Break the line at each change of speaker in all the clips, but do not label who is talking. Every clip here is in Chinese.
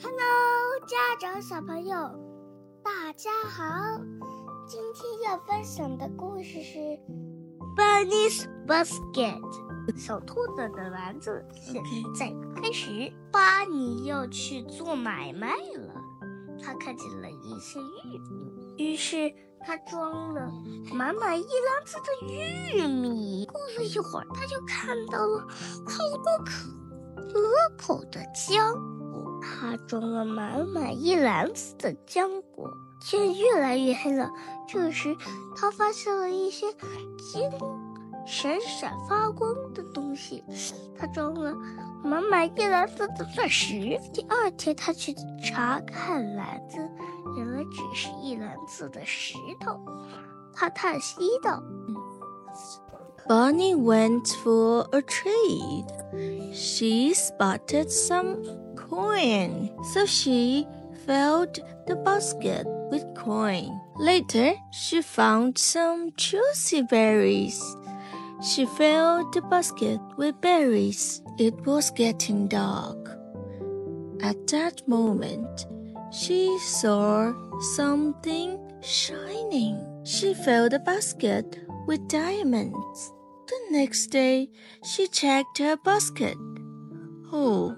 Hello，家长小朋友，大家好。今天要分享的故事是《Bunny's Basket》小兔子的篮子。现在开始，巴尼要去做买卖了。他看见了一些玉米，于是他装了满满一篮子的玉米。过了一会儿，他就看到了好多可可口的浆果。他装了满满一篮子的浆果。天越来越黑了，这时他发现了一些金闪闪发光的东西。他装了满满一篮子的钻石。第二天，他去查看篮子，原来只是一篮子的石头。他叹息道
：“Bunny went for a trade. She spotted some coin, so she filled the basket with coin. Later, she found some juicy berries. She filled the basket with berries. It was getting dark. At that moment, she saw something shining. She filled the basket with diamonds. The next day, she checked her basket. Oh,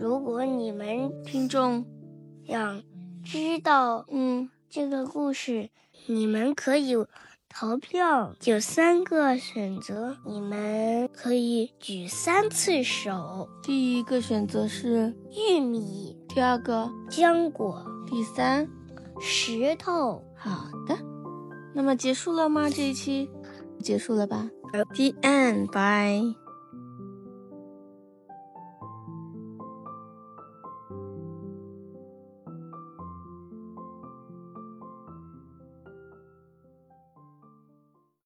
如果你们
听众
想。知道，嗯，这个故事你们可以投票，有三个选择，你们可以举三次手。
第一个选择是
玉米，
第二个
浆果，
第三
石头。
好的，那么结束了吗？这一期结束了吧？The end. Bye.